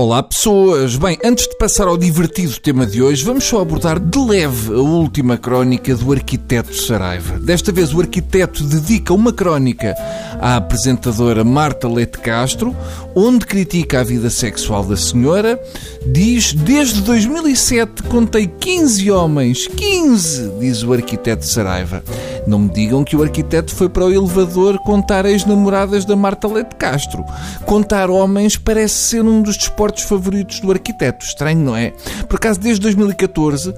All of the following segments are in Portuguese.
Olá pessoas! Bem, antes de passar ao divertido tema de hoje, vamos só abordar de leve a última crónica do arquiteto Saraiva. Desta vez o arquiteto dedica uma crónica à apresentadora Marta Leite Castro, onde critica a vida sexual da senhora, diz, desde 2007 contei 15 homens, 15, diz o arquiteto Saraiva. Não me digam que o arquiteto foi para o elevador contar ex-namoradas da Marta Leite Castro. Contar homens parece ser um dos desportos favoritos do arquiteto. Estranho, não é? Por acaso, desde 2014,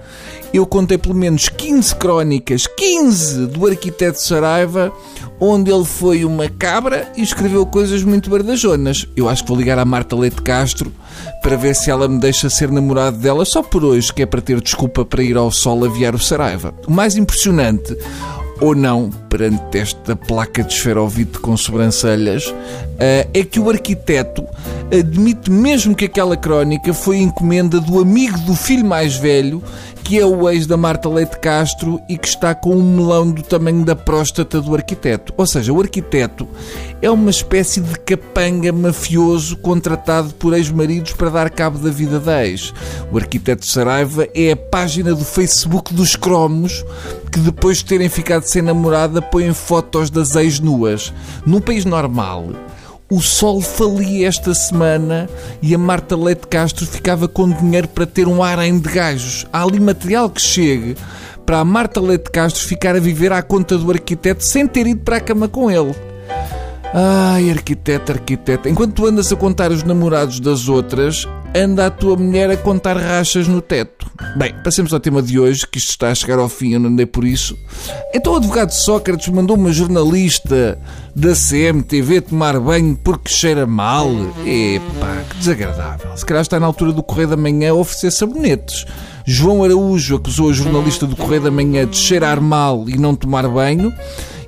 eu contei pelo menos 15 crónicas, 15 do arquiteto Saraiva, onde ele foi uma cabra e escreveu coisas muito bardajonas. Eu acho que vou ligar à Marta Leite Castro para ver se ela me deixa ser namorado dela só por hoje, que é para ter desculpa para ir ao sol aviar o Saraiva. O mais impressionante ou não, perante esta placa de esferovite com sobrancelhas, eh, é que o arquiteto admite mesmo que aquela crónica foi encomenda do amigo do filho mais velho que é o ex da Marta Leite Castro e que está com um melão do tamanho da próstata do arquiteto. Ou seja, o arquiteto é uma espécie de capanga mafioso contratado por ex-maridos para dar cabo da vida da ex. O arquiteto Saraiva é a página do Facebook dos cromos que depois de terem ficado sem namorada põem fotos das ex nuas. Num país normal, o sol falia esta semana e a Marta Leite Castro ficava com dinheiro para ter um harém de gajos. Há ali material que chegue para a Marta Leite Castro ficar a viver à conta do arquiteto sem ter ido para a cama com ele. Ai, arquiteto, arquiteto, enquanto tu andas a contar os namorados das outras, anda a tua mulher a contar rachas no teto. Bem, passemos ao tema de hoje, que isto está a chegar ao fim, eu não andei por isso. Então o advogado Sócrates mandou uma jornalista da CMTV tomar banho porque cheira mal. Epá, que desagradável. Se calhar está na altura do Correio da Manhã a oferecer sabonetes. João Araújo acusou a jornalista do Correio da Manhã de cheirar mal e não tomar banho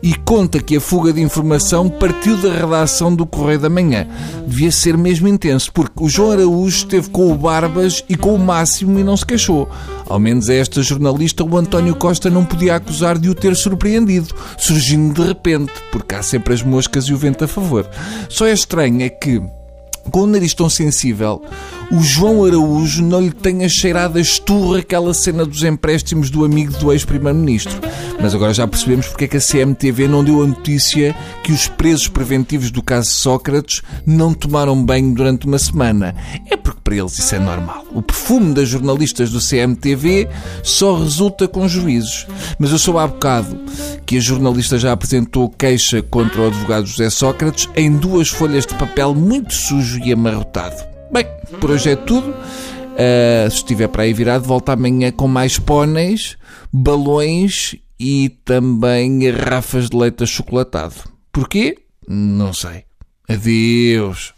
e conta que a fuga de informação partiu da redação do Correio da Manhã. Devia ser mesmo intenso, porque o João Araújo esteve com o Barbas e com o Máximo e não se queixou. Ao menos a esta jornalista o António Costa não podia acusar de o ter surpreendido, surgindo de repente, porque há sempre as moscas e o vento a favor. Só é estranho é que com o nariz tão sensível, o João Araújo não lhe tenha cheirado a esturra aquela cena dos empréstimos do amigo do ex-primeiro-ministro. Mas agora já percebemos porque é que a CMTV não deu a notícia que os presos preventivos do caso Sócrates não tomaram banho durante uma semana. É porque para eles isso é normal. O perfume das jornalistas do CMTV só resulta com juízos. Mas eu sou há bocado que a jornalista já apresentou queixa contra o advogado José Sócrates em duas folhas de papel muito sujo e amarrotado. Bem, por hoje é tudo. Uh, se estiver para aí virado, volta amanhã com mais póneis, balões e também garrafas de leite achocolatado. Porquê? Não sei. Adeus.